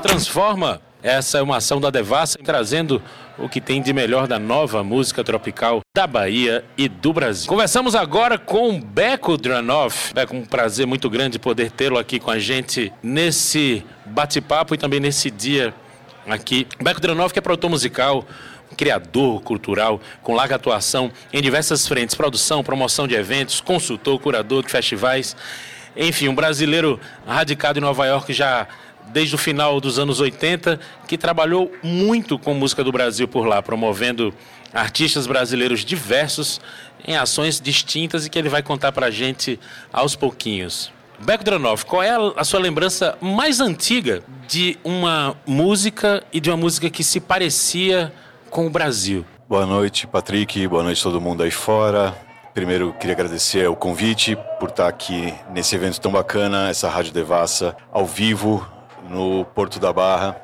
Transforma. Essa é uma ação da Devassa trazendo o que tem de melhor da nova música tropical da Bahia e do Brasil. Conversamos agora com Beco Dranoff. Beco, um prazer muito grande poder tê-lo aqui com a gente nesse bate-papo e também nesse dia aqui. Beco Dranoff, que é produtor musical, criador cultural com larga atuação em diversas frentes: produção, promoção de eventos, consultor, curador de festivais. Enfim, um brasileiro radicado em Nova York já desde o final dos anos 80, que trabalhou muito com música do Brasil por lá, promovendo artistas brasileiros diversos em ações distintas e que ele vai contar para a gente aos pouquinhos. Beco Dranoff, qual é a sua lembrança mais antiga de uma música e de uma música que se parecia com o Brasil? Boa noite, Patrick. Boa noite todo mundo aí fora. Primeiro, queria agradecer o convite por estar aqui nesse evento tão bacana, essa Rádio Devassa, ao vivo, no Porto da Barra.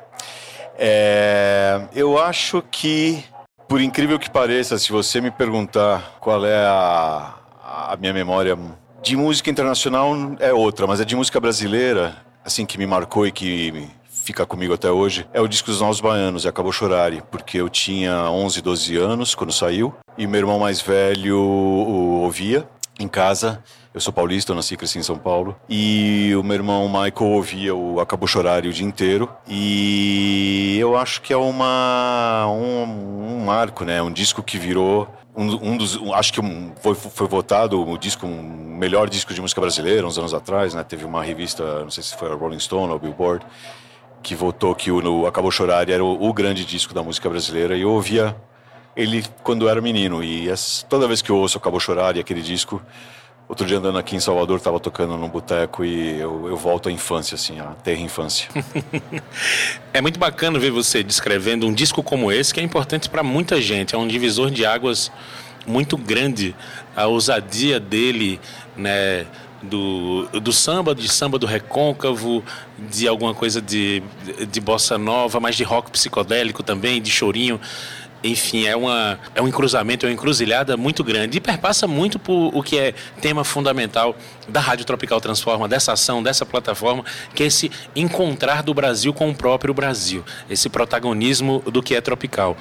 É, eu acho que, por incrível que pareça, se você me perguntar qual é a, a minha memória de música internacional, é outra, mas é de música brasileira, assim, que me marcou e que fica comigo até hoje, é o disco dos Novos Baianos, e Acabou Chorare, porque eu tinha 11, 12 anos quando saiu, e meu irmão mais velho ouvia em casa, eu sou paulista, eu nasci e cresci em São Paulo. E o meu irmão Michael ouvia o Acabou Chorar o dia inteiro. E eu acho que é uma, um, um marco, né? Um disco que virou um, um, dos, um, acho que foi, foi votado o disco um melhor disco de música brasileira uns anos atrás, né? Teve uma revista, não sei se foi a Rolling Stone ou a Billboard, que votou que o Acabou Chorar era o, o, grande disco da música brasileira. E eu ouvia ele quando era menino e toda vez que eu ouço Acabou Chorar e aquele disco Outro dia andando aqui em Salvador, estava tocando num boteco e eu, eu, volto à infância, assim, à terra infância. é muito bacana ver você descrevendo um disco como esse, que é importante para muita gente. É um divisor de águas muito grande. A ousadia dele, né? Do, do samba, de samba do recôncavo, de alguma coisa de, de bossa nova, mas de rock psicodélico também, de chorinho enfim, é, uma, é um cruzamento, é uma encruzilhada muito grande e perpassa muito por o que é tema fundamental da Rádio Tropical Transforma, dessa ação, dessa plataforma, que é esse encontrar do Brasil com o próprio Brasil, esse protagonismo do que é tropical.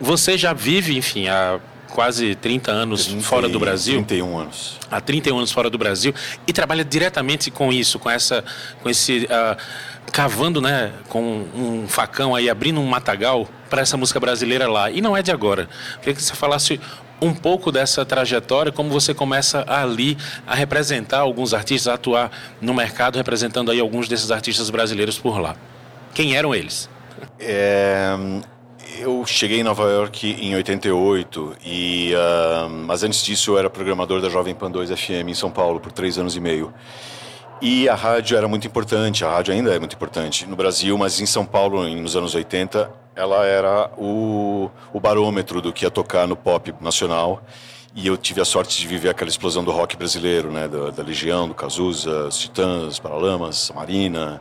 Você já vive, enfim, há quase 30 anos 30, fora do Brasil. 31 anos. Há 31 anos fora do Brasil e trabalha diretamente com isso, com essa com esse uh, cavando, né, com um facão aí abrindo um matagal para essa música brasileira lá. E não é de agora. Queria que você falasse um pouco dessa trajetória, como você começa ali a representar alguns artistas, a atuar no mercado representando aí alguns desses artistas brasileiros por lá. Quem eram eles? É, eu cheguei em Nova York em 88 e uh, mas antes disso eu era programador da Jovem Pan 2 FM em São Paulo por três anos e meio. E a rádio era muito importante, a rádio ainda é muito importante no Brasil, mas em São Paulo, nos anos 80, ela era o, o barômetro do que ia tocar no pop nacional. E eu tive a sorte de viver aquela explosão do rock brasileiro, né? Da, da Legião, do Cazuza, os Titãs, Paralamas, Marina.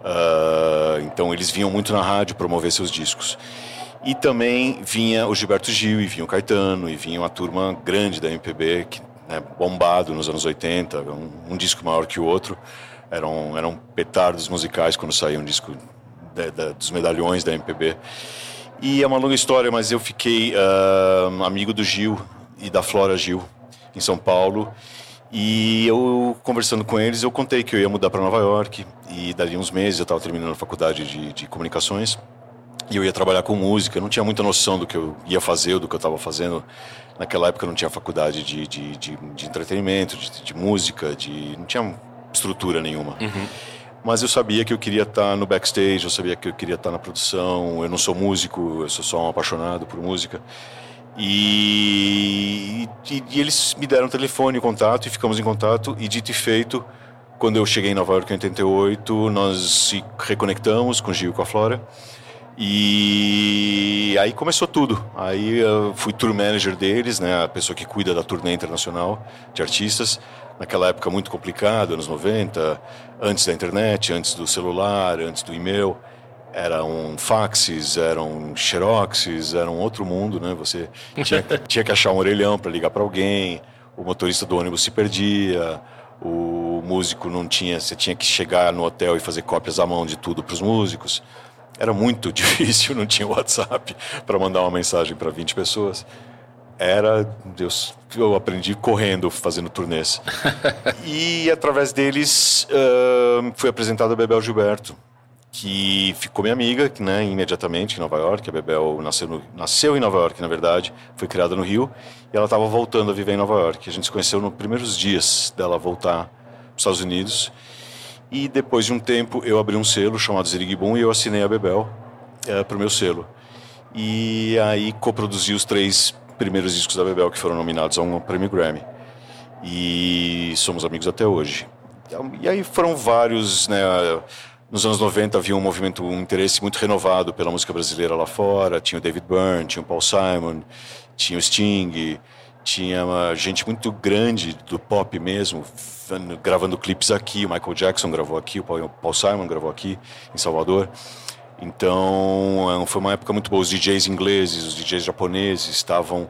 Uh, então eles vinham muito na rádio promover seus discos. E também vinha o Gilberto Gil, e vinha o Caetano, e vinha uma turma grande da MPB, que, né, bombado nos anos 80, um, um, disco maior que o outro. Eram, eram petardos musicais quando saía um disco de, de, dos medalhões da MPB. E é uma longa história, mas eu fiquei uh, amigo do Gil e da Flora Gil, em São Paulo. E eu, conversando com eles, eu contei que eu ia mudar para Nova York. E dali uns meses eu estava terminando a faculdade de, de comunicações. E eu ia trabalhar com música. Não tinha muita noção do que eu ia fazer, ou do que eu estava fazendo. Naquela época eu não tinha faculdade de, de, de, de entretenimento, de, de, música, de não tinha estrutura nenhuma. Uhum. Mas eu sabia que eu queria estar no backstage, eu sabia que eu queria estar na produção. Eu não sou músico, eu sou só um apaixonado por música. E, e, e eles me deram telefone, contato, e ficamos em contato. E dito e feito, quando eu cheguei em Nova York em 88, nós se reconectamos com o Gil e com a Flora. E aí começou tudo. Aí eu fui tour manager deles, né, a pessoa que cuida da turnê internacional de artistas. Naquela época muito complicado, anos 90, antes da internet, antes do celular, antes do e-mail. Eram faxes, eram xeroxes, era um outro mundo, né? Você tinha, tinha que achar um orelhão para ligar para alguém, o motorista do ônibus se perdia, O músico não tinha, você tinha que chegar no hotel e fazer cópias à mão de tudo para os músicos. Era muito difícil, não tinha WhatsApp para mandar uma mensagem para 20 pessoas. Era, Deus, eu aprendi correndo, fazendo turnês. e através deles uh, fui apresentado a Bebel Gilberto, que ficou minha amiga, né, imediatamente em Nova York. A Bebel nasceu, no, nasceu em Nova York, na verdade, foi criada no Rio, e ela estava voltando a viver em Nova York. A gente se conheceu nos primeiros dias dela voltar para os Estados Unidos. E depois de um tempo, eu abri um selo chamado Zirigboom e eu assinei a Bebel é, para o meu selo. E aí coproduzi os três primeiros discos da Bebel que foram nominados a um prêmio Grammy. E somos amigos até hoje. E aí foram vários, né? Nos anos 90 havia um movimento, um interesse muito renovado pela música brasileira lá fora. Tinha o David Byrne, tinha o Paul Simon, tinha o Sting, tinha gente muito grande do pop mesmo, gravando clipes aqui. O Michael Jackson gravou aqui, o Paul Simon gravou aqui em Salvador. Então foi uma época muito boa. Os DJs ingleses, os DJs japoneses estavam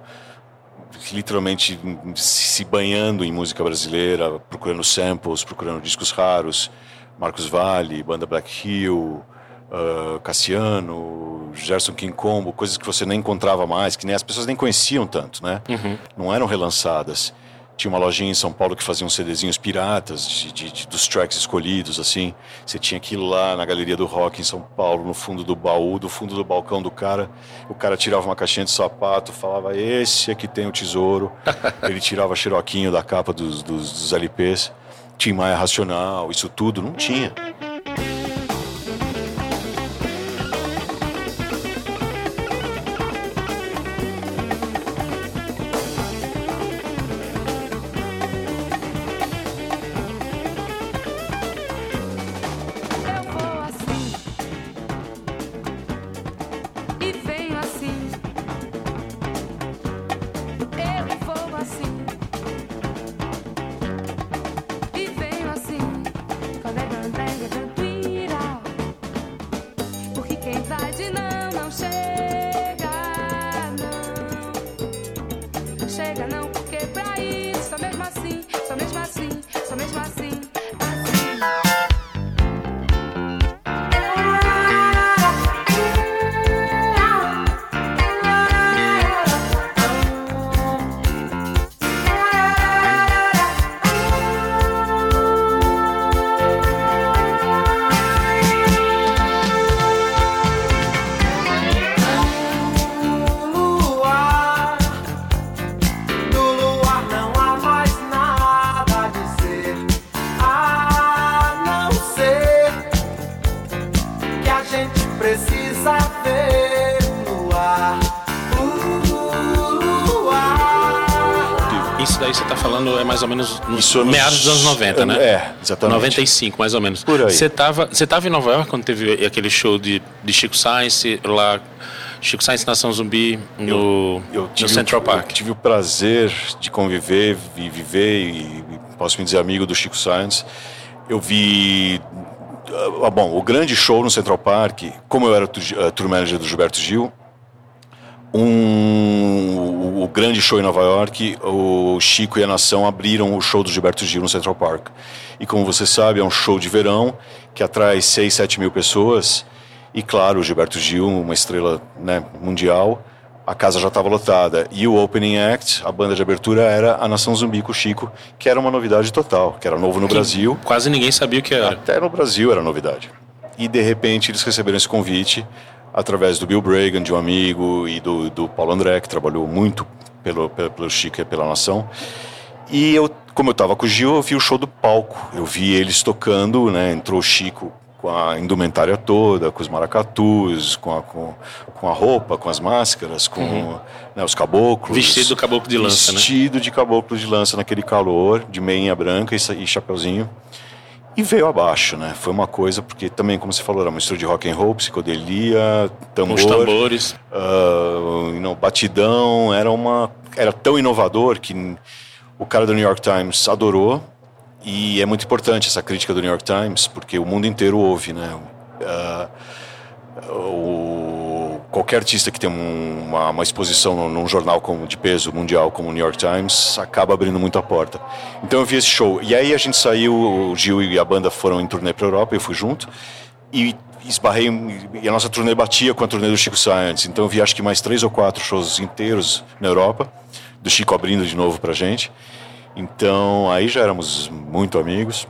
literalmente se banhando em música brasileira, procurando samples, procurando discos raros. Marcos Valle, banda Black Hill, uh, Cassiano, Gerson King Combo, coisas que você nem encontrava mais, que nem as pessoas nem conheciam tanto, né? Uhum. Não eram relançadas. Tinha uma lojinha em São Paulo que fazia uns CDzinhos piratas de, de, de, dos tracks escolhidos, assim. Você tinha que ir lá na Galeria do Rock em São Paulo, no fundo do baú, do fundo do balcão do cara. O cara tirava uma caixinha de sapato, falava: Esse aqui tem o tesouro. Ele tirava xeroquinho da capa dos, dos, dos LPs. Tim Maia Racional, isso tudo não tinha. Mais ou menos no Isso meados dos anos 90, né? É, exatamente. 95, mais ou menos. Por aí. Você estava você tava em Nova York quando teve aquele show de, de Chico Science lá, Chico Science Nação Zumbi no, eu, eu no Central Park? Eu tive o prazer de conviver e viver e posso me dizer amigo do Chico Science. Eu vi ah, bom, o grande show no Central Park, como eu era uh, tour manager do Gilberto Gil, um, o grande show em Nova York, o Chico e a Nação abriram o show do Gilberto Gil no Central Park. E como você sabe, é um show de verão que atrai 6, 7 mil pessoas. E claro, o Gilberto Gil, uma estrela né, mundial, a casa já estava lotada. E o opening act, a banda de abertura, era a Nação Zumbi com o Chico, que era uma novidade total, que era novo no que Brasil. Quase ninguém sabia o que era. Até no Brasil era novidade. E de repente eles receberam esse convite através do Bill Bragan, de um amigo, e do, do Paulo André, que trabalhou muito pelo, pelo, pelo Chico e pela Nação. E eu, como eu estava com o Gil, eu vi o show do palco. Eu vi eles tocando, né? Entrou o Chico com a indumentária toda, com os maracatus, com a, com, com a roupa, com as máscaras, com uhum. né, os caboclos. Vestido do caboclo de lança, vestido né? Vestido de caboclo de lança naquele calor, de meinha branca e, e chapeuzinho e veio abaixo, né? Foi uma coisa, porque também, como você falou, era uma mistura de rock and roll, psicodelia, tambor... Os tambores. Uh, you know, batidão, era uma... Era tão inovador que o cara do New York Times adorou, e é muito importante essa crítica do New York Times, porque o mundo inteiro ouve, né? Uh, o qualquer artista que tem um, uma, uma, exposição num jornal como, de peso mundial como o New York Times acaba abrindo muito a porta. Então eu vi esse show. E aí a gente saiu, o Gil e a banda foram em turnê para Europa, eu fui junto. E esbarrei, e a nossa turnê batia com a turnê do Chico Science. Então eu vi acho que mais três ou quatro shows inteiros na Europa, do Chico abrindo de novo pra gente. Então aí já éramos muito amigos.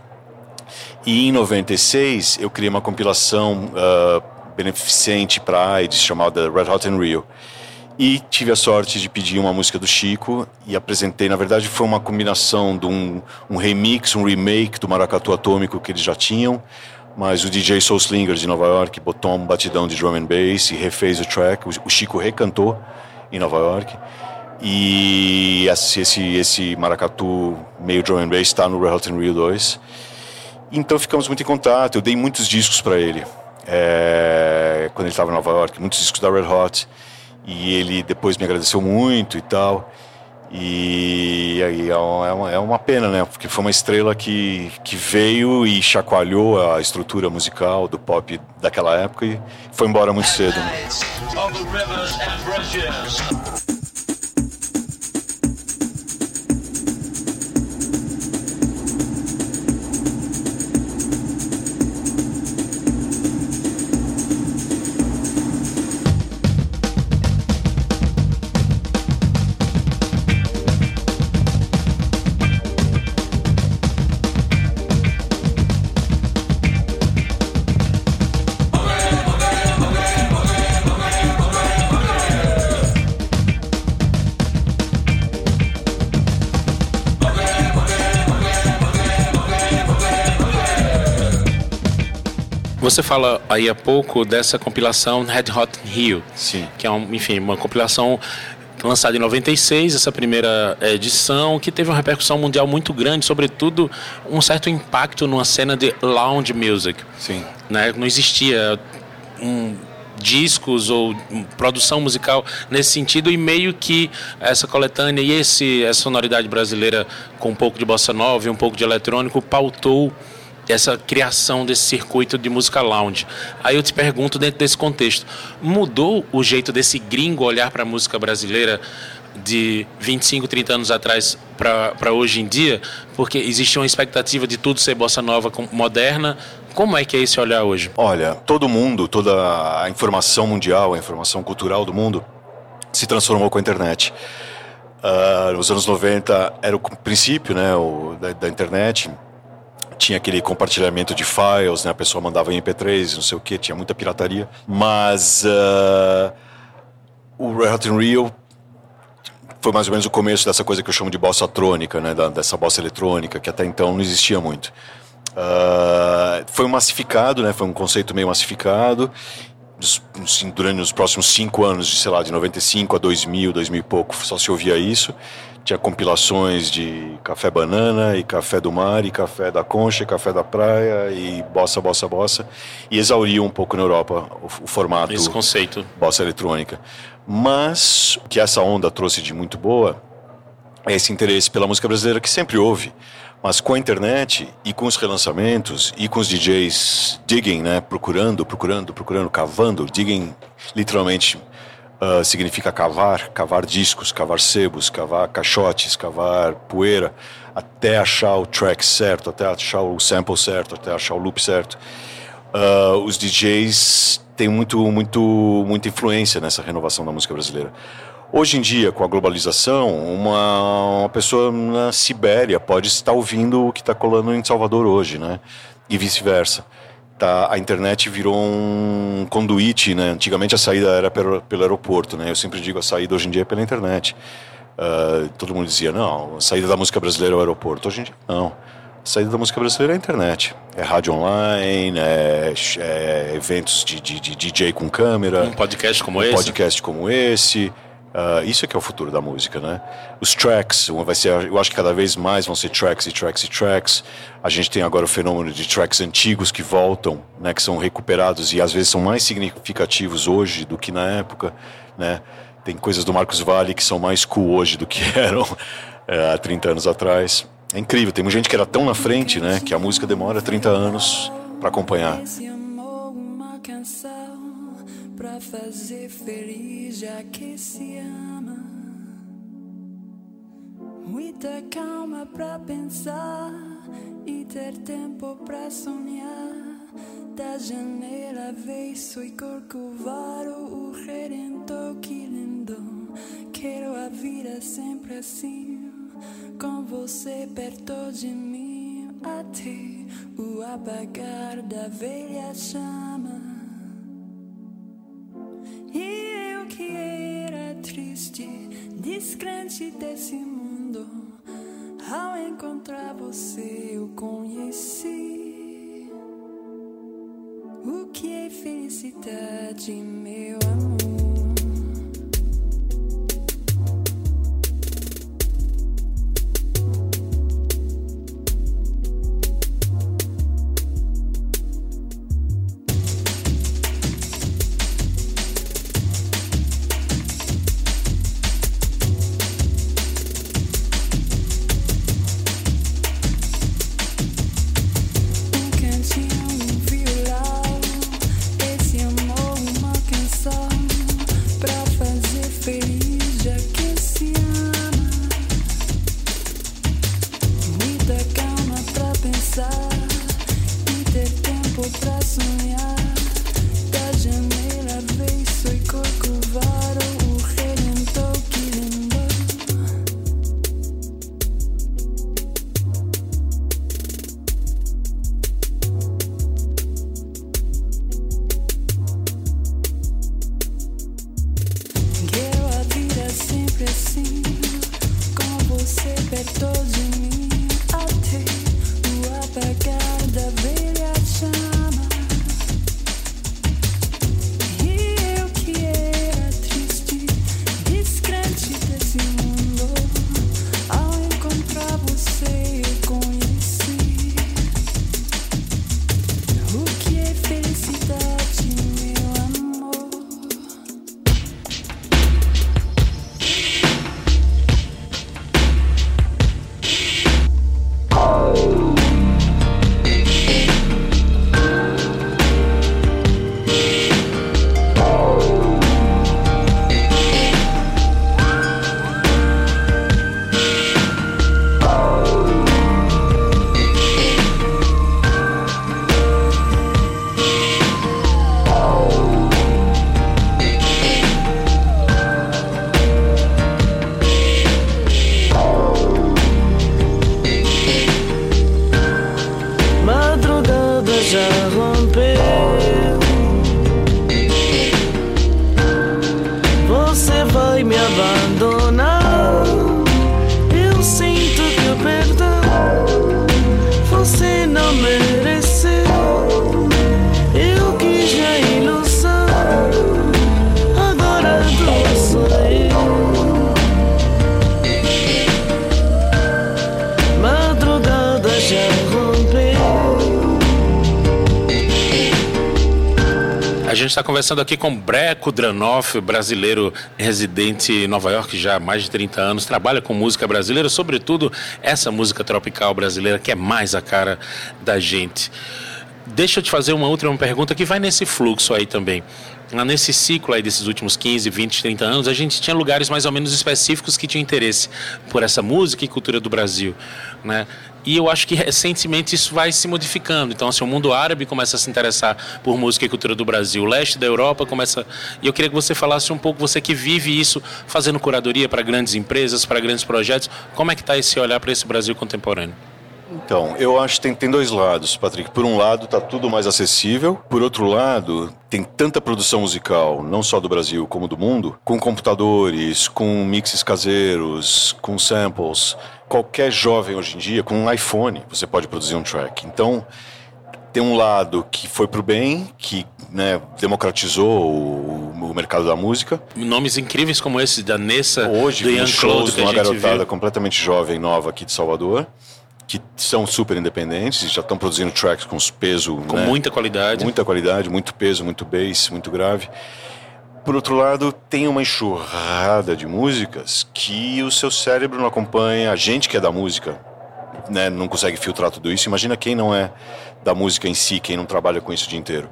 E em 96 eu criei uma compilação uh, beneficente para AIDS chamada Red Hot in Rio. E tive a sorte de pedir uma música do Chico e apresentei. Na verdade, foi uma combinação de um, um remix, um remake do Maracatu Atômico que eles já tinham. Mas o DJ Soul Slinger de Nova York botou um batidão de drum and bass e refez o track. O Chico recantou em Nova York. E esse, esse, esse maracatu meio drum and bass está no Hot in Rio 2. Então ficamos muito em contato. Eu dei muitos discos para ele é, quando ele estava em Nova York, muitos discos da Red Hot. E ele depois me agradeceu muito e tal. E aí é uma, é uma pena, né? Porque foi uma estrela que, que veio e chacoalhou a estrutura musical do pop daquela época e foi embora muito cedo. Né? Você fala aí há pouco dessa compilação Red Hot Rio, Sim. que é, um, enfim, uma compilação lançada em 96, essa primeira edição, que teve uma repercussão mundial muito grande, sobretudo um certo impacto numa cena de lounge music. Sim. Né? Não existia um, discos ou produção musical nesse sentido e meio que essa coletânea e esse essa sonoridade brasileira com um pouco de bossa nova e um pouco de eletrônico pautou essa criação desse circuito de música lounge. Aí eu te pergunto, dentro desse contexto, mudou o jeito desse gringo olhar para a música brasileira de 25, 30 anos atrás para hoje em dia? Porque existe uma expectativa de tudo ser bossa nova moderna. Como é que é esse olhar hoje? Olha, todo mundo, toda a informação mundial, a informação cultural do mundo se transformou com a internet. Uh, nos anos 90 era o princípio né, o, da, da internet tinha aquele compartilhamento de files, né? A pessoa mandava em MP3, não sei o que, tinha muita pirataria. Mas uh, o Red Hot Rio foi mais ou menos o começo dessa coisa que eu chamo de bossa trônica, né? Da, dessa bossa eletrônica, que até então não existia muito. Uh, foi massificado, né? Foi um conceito meio massificado. Durante os próximos cinco anos, de, sei lá, de 95 a 2000, 2000 e pouco, só se ouvia isso tinha compilações de café banana e café do mar e café da concha e café da praia e bossa, bossa, bossa. E exauriu um pouco na Europa o, o formato esse conceito. bossa eletrônica. Mas o que essa onda trouxe de muito boa é esse interesse pela música brasileira que sempre houve. Mas com a internet e com os relançamentos e com os DJs digging, né, procurando, procurando, procurando, cavando, digging literalmente uh, significa cavar, cavar discos, cavar sebos, cavar caixotes, cavar poeira, até achar o track certo, até achar o sample certo, até achar o loop certo. Uh, os DJs têm muito, muito, muita influência nessa renovação da música brasileira. Hoje em dia, com a globalização, uma, uma pessoa na Sibéria pode estar ouvindo o que está colando em Salvador hoje, né? E vice-versa tá, a internet virou um conduíte, né? Antigamente a saída era pelo, pelo aeroporto, né? Eu sempre digo a saída hoje em dia é pela internet. Uh, todo mundo dizia, não, a saída da música brasileira é o aeroporto. Hoje em dia, não. A saída da música brasileira é a internet. É rádio online, é, é eventos de, de, de, DJ com câmera. Um podcast como um esse. podcast como esse. Uh, isso é que é o futuro da música, né? Os tracks, vai ser, eu acho que cada vez mais vão ser tracks e tracks e tracks. A gente tem agora o fenômeno de tracks antigos que voltam, né? Que são recuperados e às vezes são mais significativos hoje do que na época, né? Tem coisas do Marcos Valle que são mais cool hoje do que eram é, há 30 anos atrás. É incrível, tem gente que era tão na frente, né? Que a música demora 30 anos para acompanhar. Já que se ama. Muita calma pra pensar e ter tempo pra sonhar. Da janela vejo e corcovado o redentor que lindo. Quero a vida sempre assim, com você perto de mim, até o apagar da velha chama. Descrente desse mundo, ao encontrar você eu conheci o que é felicidade, gente está conversando aqui com Breco Dranoff, brasileiro residente em Nova York já há mais de 30 anos, trabalha com música brasileira, sobretudo essa música tropical brasileira que é mais a cara da gente. Deixa eu te fazer uma última pergunta que vai nesse fluxo aí também. Ah, Nesse ciclo aí desses últimos 15, 20, 30 anos, a gente tinha lugares mais ou menos específicos que tinham interesse por essa música e cultura do Brasil, né? E eu acho que recentemente isso vai se modificando. Então, assim, o mundo árabe começa a se interessar por música e cultura do Brasil, o leste da Europa começa. E eu queria que você falasse um pouco, você que vive isso, fazendo curadoria para grandes empresas, para grandes projetos, como é que está esse olhar para esse Brasil contemporâneo? Então, eu acho que tem, tem dois lados, Patrick. Por um lado, está tudo mais acessível. Por outro lado, tem tanta produção musical, não só do Brasil como do mundo, com computadores, com mixes caseiros, com samples. Qualquer jovem hoje em dia, com um iPhone, você pode produzir um track. Então, tem um lado que foi pro bem, que né, democratizou o, o mercado da música. Nomes incríveis como esse da Nessa, Hoje, do Ian shows de uma garotada viu. completamente jovem, nova aqui de Salvador, que são super independentes e já estão produzindo tracks com os pesos. Com né, muita qualidade. Muita qualidade, muito peso, muito bass, muito grave. Por outro lado, tem uma enxurrada de músicas que o seu cérebro não acompanha, a gente que é da música né, não consegue filtrar tudo isso. Imagina quem não é da música em si, quem não trabalha com isso o dia inteiro.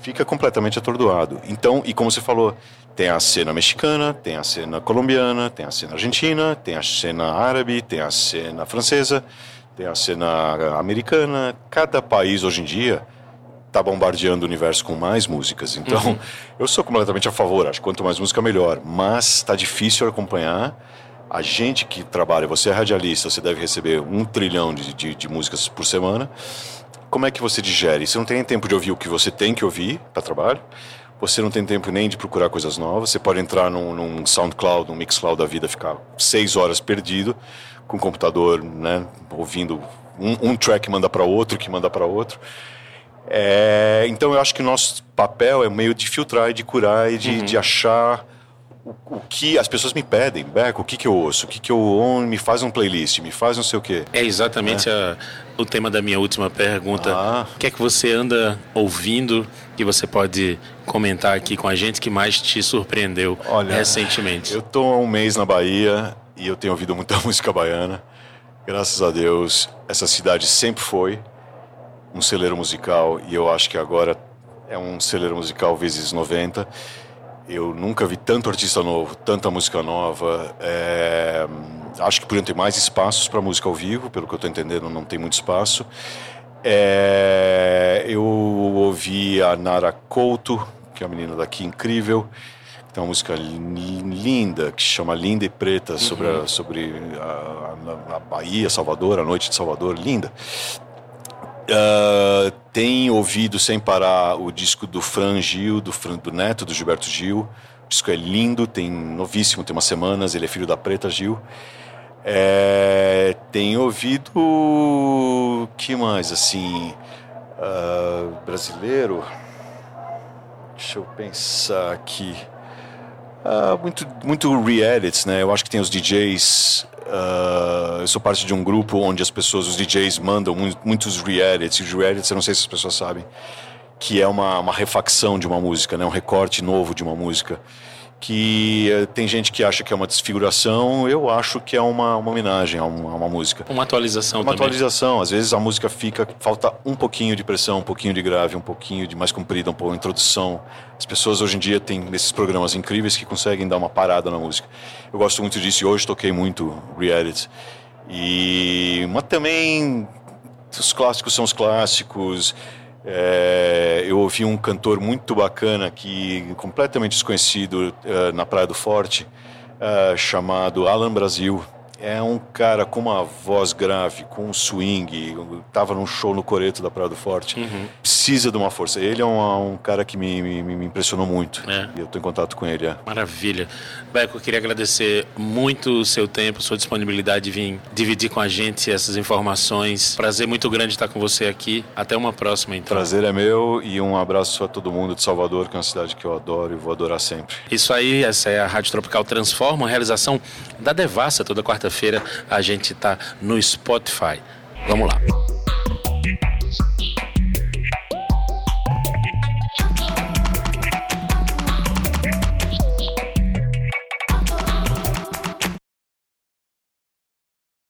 Fica completamente atordoado. Então, e como você falou, Tem a cena mexicana, tem a cena colombiana, tem a cena argentina, tem a cena árabe, tem a cena francesa, tem a cena americana. Cada país hoje em dia está bombardeando o universo com mais músicas. Então, eu sou completamente a favor. Acho que quanto mais música, melhor. Mas está difícil acompanhar. A gente que trabalha, você é radialista, você deve receber um trilhão de, de, de músicas por semana. Como é que você digere? Você não tem tempo de ouvir o que você tem que ouvir para trabalho. Você não tem tempo nem de procurar coisas novas. Você pode entrar num, num SoundCloud, num Mixcloud da vida, ficar seis horas perdido com o computador, né, ouvindo um, um track manda para outro, que manda para outro. É, então eu acho que o nosso papel é meio de filtrar e de curar e de, de achar o, o que as pessoas me pedem, Beco, o que, que eu ouço, o que, que eu ouço, me faz um playlist, me faz não sei o quê. É exatamente a- o tema da minha última pergunta. Ah. O que é que você anda ouvindo que você pode comentar aqui com a gente que mais te surpreendeu recentemente? Eu tô há um mês na Bahia e eu tenho ouvido muita música baiana. Graças a Deus, essa cidade sempre foi um celeiro musical e eu acho que agora é um celeiro musical vezes 90. Eu nunca vi tanto artista novo, tanta música nova. É, Acho que podiam ter mais espaços para música ao vivo, pelo que eu estou entendendo, não tem muito espaço. É, Eu ouvi a Nara Couto, que é uma menina daqui incrível. Tem uma música li- linda que chama Linda e Preta sobre, a, sobre a, a- a Bahia, Salvador, a noite de Salvador, linda. Ah, tem ouvido sem parar o disco do Fran Gil, do, Fran, do neto do Gilberto Gil. O disco é lindo, tem novíssimo, tem umas semanas. Ele é filho da Preta Gil. É, tem ouvido que mais assim ah, brasileiro? Deixa eu pensar aqui. Ah, muito, muito re-edits, né? Eu acho que tem os DJs. ah, eu sou parte de um grupo onde as pessoas, os DJs, mandam mu- muitos re-edits. E re-edits, eu não sei se as pessoas sabem, que é uma, uma refacção de uma música, né? Um recorte novo de uma música. Que eh, tem gente que acha que é uma desfiguração, eu acho que é uma, uma homenagem a uma, a uma música. Uma atualização Uma também. atualização, às vezes a música fica, falta um pouquinho de pressão, um pouquinho de grave, um pouquinho de mais comprida, um pouco de introdução. As pessoas hoje em dia têm esses programas incríveis que conseguem dar uma parada na música. Eu gosto muito disso e hoje toquei muito re-edit. E mas também os clássicos são os clássicos. É, eu ouvi um cantor muito bacana que completamente desconhecido eh, na Praia do Forte, eh, chamado Alan Brasil. É um cara com uma voz grave, com um swing. Tava num show no Coreto da Praia do Forte. Precisa de uma força. Ele é um, um cara que me, me, me impressionou muito. É. E eu tô em contato com ele. É. Maravilha. Beco, eu queria agradecer muito o seu tempo, sua disponibilidade de vir dividir com a gente essas informações. Prazer muito grande estar com você aqui. Até uma próxima, então. Prazer é meu e um abraço a todo mundo de Salvador, que é uma cidade que eu adoro e vou adorar sempre. Isso aí, essa é a Rádio Tropical Transforma, realização da Devassa. Toda quarta-feira a gente está no Spotify. Vamos lá.